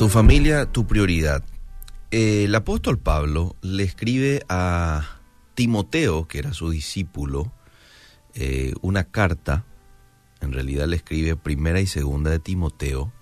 Tu familia, tu prioridad. El apóstol Pablo le escribe a Timoteo, que era su discípulo, eh, una carta. En realidad le escribe primera y segunda de Timoteo.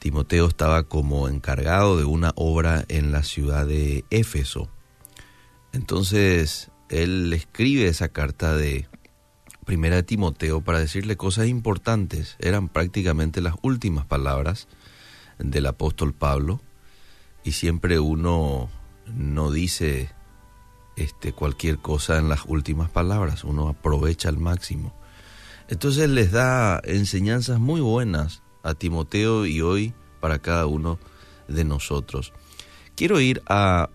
Timoteo estaba como encargado de una obra en la ciudad de Éfeso. Entonces él le escribe esa carta de primera de Timoteo para decirle cosas importantes. Eran prácticamente las últimas palabras del apóstol Pablo y siempre uno no dice este, cualquier cosa en las últimas palabras, uno aprovecha al máximo. Entonces les da enseñanzas muy buenas a Timoteo y hoy para cada uno de nosotros. Quiero ir a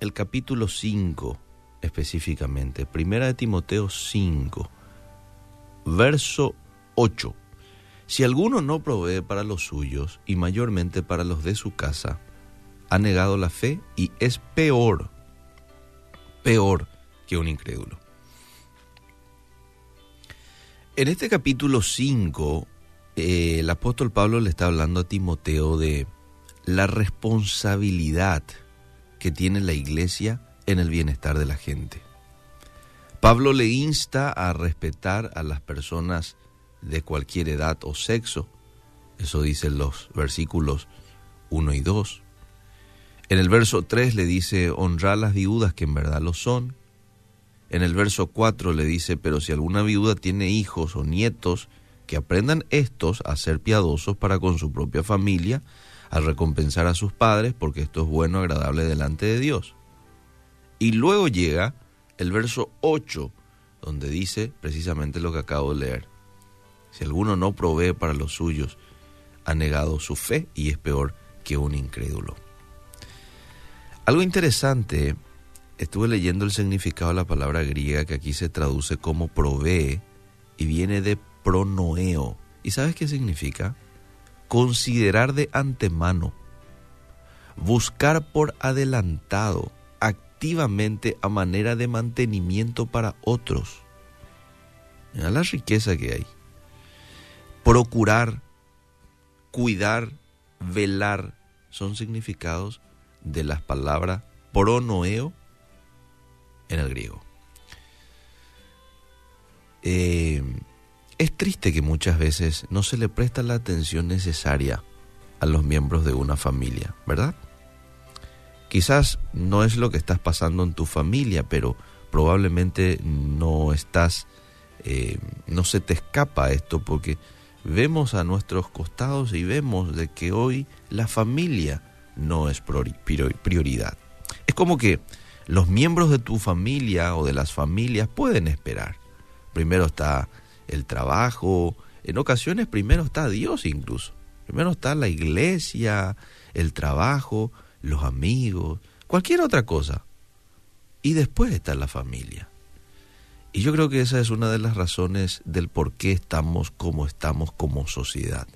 el capítulo 5 específicamente, primera de Timoteo 5, verso 8. Si alguno no provee para los suyos y mayormente para los de su casa, ha negado la fe y es peor, peor que un incrédulo. En este capítulo 5, eh, el apóstol Pablo le está hablando a Timoteo de la responsabilidad que tiene la iglesia en el bienestar de la gente. Pablo le insta a respetar a las personas de cualquier edad o sexo. Eso dicen los versículos 1 y 2. En el verso 3 le dice, honrar las viudas que en verdad lo son. En el verso 4 le dice, pero si alguna viuda tiene hijos o nietos, que aprendan estos a ser piadosos para con su propia familia, a recompensar a sus padres, porque esto es bueno, agradable delante de Dios. Y luego llega el verso 8, donde dice precisamente lo que acabo de leer. Si alguno no provee para los suyos, ha negado su fe y es peor que un incrédulo. Algo interesante, estuve leyendo el significado de la palabra griega que aquí se traduce como provee y viene de pronoeo. ¿Y sabes qué significa? Considerar de antemano, buscar por adelantado, activamente a manera de mantenimiento para otros. Mira la riqueza que hay procurar, cuidar, velar, son significados de las palabras pronoeo en el griego. Eh, es triste que muchas veces no se le presta la atención necesaria a los miembros de una familia, ¿verdad? Quizás no es lo que estás pasando en tu familia, pero probablemente no estás, eh, no se te escapa esto porque vemos a nuestros costados y vemos de que hoy la familia no es prioridad. Es como que los miembros de tu familia o de las familias pueden esperar. Primero está el trabajo, en ocasiones primero está Dios incluso. Primero está la iglesia, el trabajo, los amigos, cualquier otra cosa. Y después está la familia. Y yo creo que esa es una de las razones del por qué estamos como estamos como sociedad.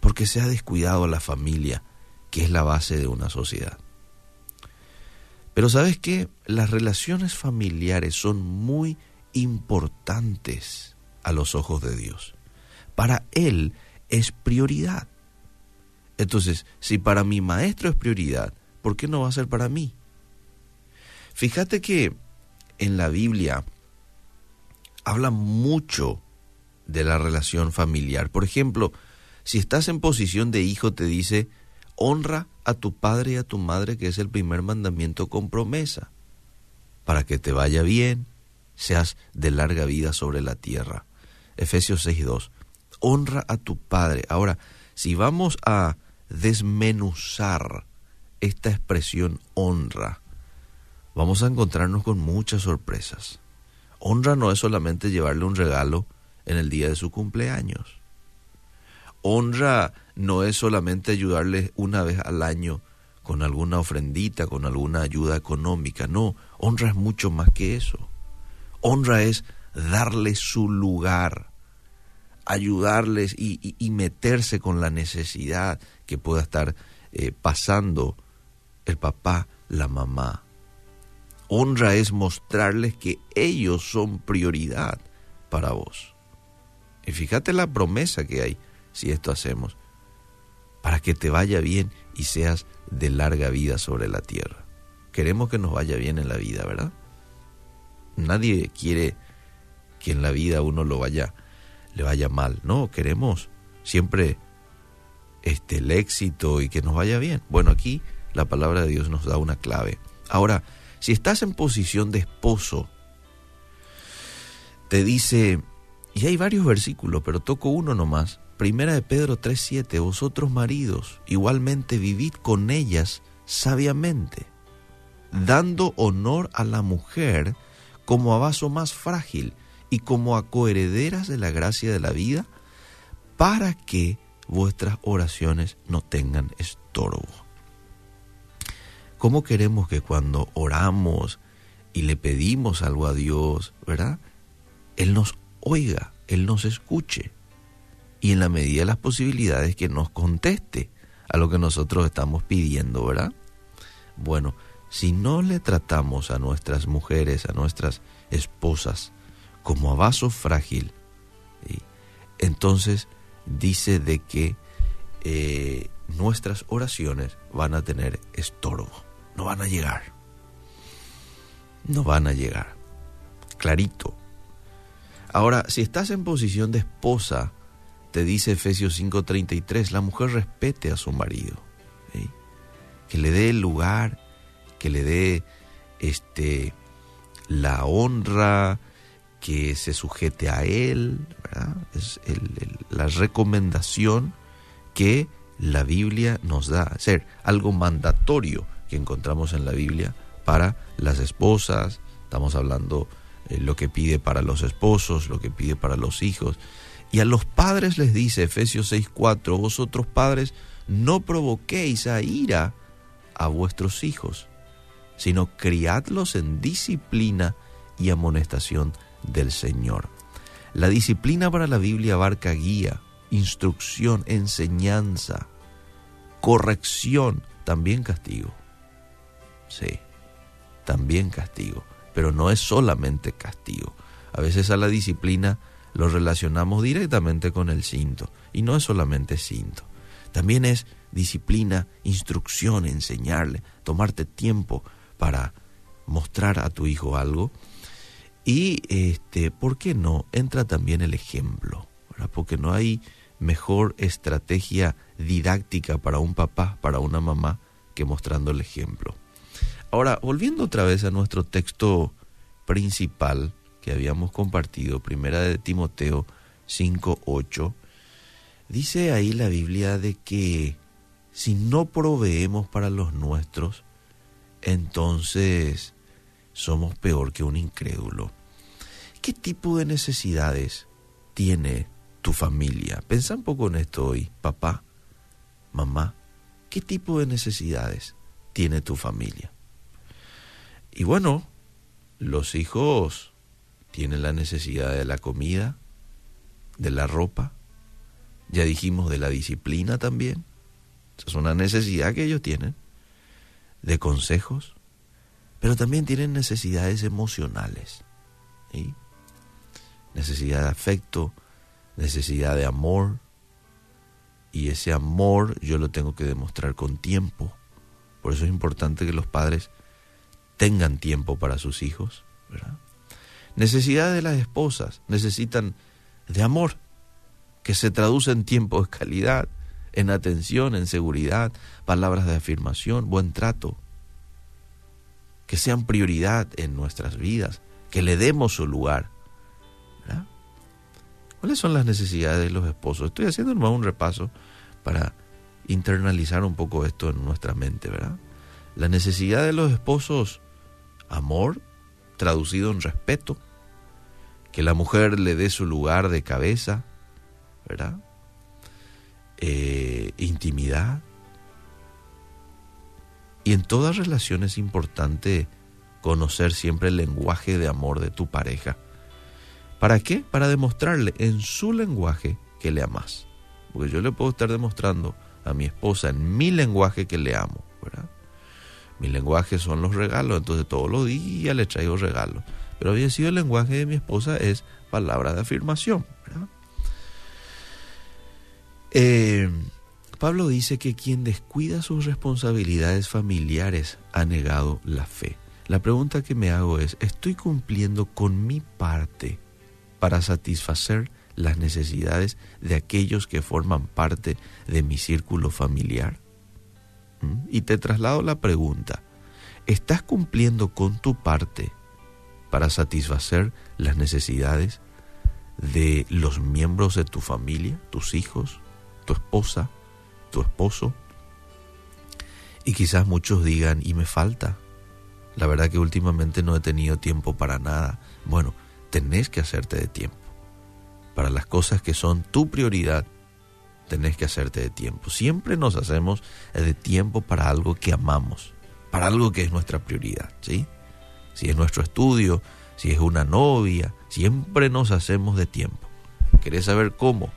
Porque se ha descuidado la familia, que es la base de una sociedad. Pero sabes qué? Las relaciones familiares son muy importantes a los ojos de Dios. Para Él es prioridad. Entonces, si para mi maestro es prioridad, ¿por qué no va a ser para mí? Fíjate que en la Biblia habla mucho de la relación familiar. Por ejemplo, si estás en posición de hijo, te dice, honra a tu padre y a tu madre, que es el primer mandamiento con promesa, para que te vaya bien, seas de larga vida sobre la tierra. Efesios 6.2. Honra a tu padre. Ahora, si vamos a desmenuzar esta expresión honra, vamos a encontrarnos con muchas sorpresas. Honra no es solamente llevarle un regalo en el día de su cumpleaños. Honra no es solamente ayudarle una vez al año con alguna ofrendita, con alguna ayuda económica. No, honra es mucho más que eso. Honra es darle su lugar, ayudarles y, meterse con la necesidad que pueda estar eh, pasando el papá, la mamá, Honra es mostrarles que ellos son prioridad para vos. Y fíjate la promesa que hay si esto hacemos. para que te vaya bien y seas de larga vida sobre la tierra. Queremos que nos vaya bien en la vida, ¿verdad? Nadie quiere que en la vida uno lo vaya le vaya mal. No, queremos siempre este el éxito y que nos vaya bien. Bueno, aquí la palabra de Dios nos da una clave. Ahora, si estás en posición de esposo, te dice, y hay varios versículos, pero toco uno nomás. Primera de Pedro 3:7, vosotros maridos, igualmente vivid con ellas sabiamente, dando honor a la mujer como a vaso más frágil y como a coherederas de la gracia de la vida, para que vuestras oraciones no tengan estorbo. ¿Cómo queremos que cuando oramos y le pedimos algo a Dios, ¿verdad? Él nos oiga, Él nos escuche y en la medida de las posibilidades que nos conteste a lo que nosotros estamos pidiendo, ¿verdad? Bueno, si no le tratamos a nuestras mujeres, a nuestras esposas, como a vaso frágil, entonces dice de que eh, nuestras oraciones van a tener estorbo, no van a llegar, no. Van a llegar, clarito. Ahora, si estás en posición de esposa, te dice Efesios 5:33, la mujer respete a su marido, que le dé el lugar, que le dé este, la honra, que se sujete a él, es la recomendación que la Biblia nos da, ser algo mandatorio que encontramos en la Biblia para las esposas, estamos hablando eh, lo que pide para los esposos, lo que pide para los hijos. Y a los padres les dice Efesios 6:4, vosotros padres no provoquéis a ira a vuestros hijos, sino criadlos en disciplina y amonestación del Señor. La disciplina para la Biblia abarca guía, instrucción, enseñanza, corrección, también castigo. Sí, también castigo pero no es solamente castigo. A veces a la disciplina lo relacionamos directamente con el cinto y no es solamente cinto. También es disciplina, instrucción, enseñarle, tomarte tiempo para mostrar a tu hijo algo. Y este, ¿por qué no? Entra también el ejemplo, porque no hay mejor estrategia didáctica para un papá, para una mamá, que mostrando el ejemplo. Ahora, volviendo otra vez a nuestro texto principal que habíamos compartido, primera de Timoteo 5:8, dice ahí la Biblia de que si no proveemos para los nuestros, entonces somos peor que un incrédulo. ¿Qué tipo de necesidades tiene tu familia? Pensa un poco en esto hoy, papá, mamá. ¿Qué tipo de necesidades tiene tu familia? Y bueno, los hijos tienen la necesidad de la comida, de la ropa, ya dijimos de la disciplina también. es una necesidad que ellos tienen, de consejos, pero también tienen necesidades emocionales. Necesidad de afecto, necesidad de amor. Y ese amor yo lo tengo que demostrar con tiempo. Por eso es importante que los padres tengan tiempo para sus hijos. ¿verdad? Necesidad de las esposas, necesitan de amor, que se traduce en tiempo de calidad, en atención, en seguridad, palabras de afirmación, buen trato, que sean prioridad en nuestras vidas, que le demos su lugar. ¿Cuáles son las necesidades de los esposos? Estoy haciendo un repaso para internalizar un poco esto en nuestra mente, ¿verdad? La necesidad de los esposos amor, traducido en respeto, que la mujer le dé su lugar de cabeza, ¿verdad? Eh, intimidad. Y en toda relación es importante conocer siempre el lenguaje de amor de tu pareja. ¿Para qué? Para demostrarle en su lenguaje que le amas. Porque yo le puedo estar demostrando a mi esposa en mi lenguaje que le amo. Mi lenguaje son los regalos, entonces todos los días le traigo regalos. Pero había sido el lenguaje de mi esposa es palabra de afirmación. Eh, Pablo dice que quien descuida sus responsabilidades familiares ha negado la fe. La pregunta que me hago es, ¿estoy cumpliendo con mi parte para satisfacer las necesidades de aquellos que forman parte de mi círculo familiar? Y te traslado la pregunta, ¿estás cumpliendo con tu parte para satisfacer las necesidades de los miembros de tu familia, tus hijos, tu esposa, tu esposo. Y quizás muchos digan, y me falta. La verdad que últimamente no he tenido tiempo para nada. Bueno, tenés que hacerte de tiempo. Para las cosas que son tu prioridad, tenés que hacerte de tiempo. Siempre nos hacemos de tiempo para algo que amamos, para algo que es nuestra prioridad, ¿sí? Si es nuestro estudio, si es una novia, siempre nos hacemos de tiempo. ¿Querés saber cómo?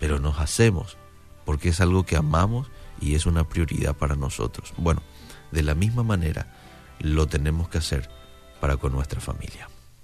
Pero nos hacemos porque es algo que amamos y es una prioridad para nosotros. Bueno, de la misma manera lo tenemos que hacer para con nuestra familia.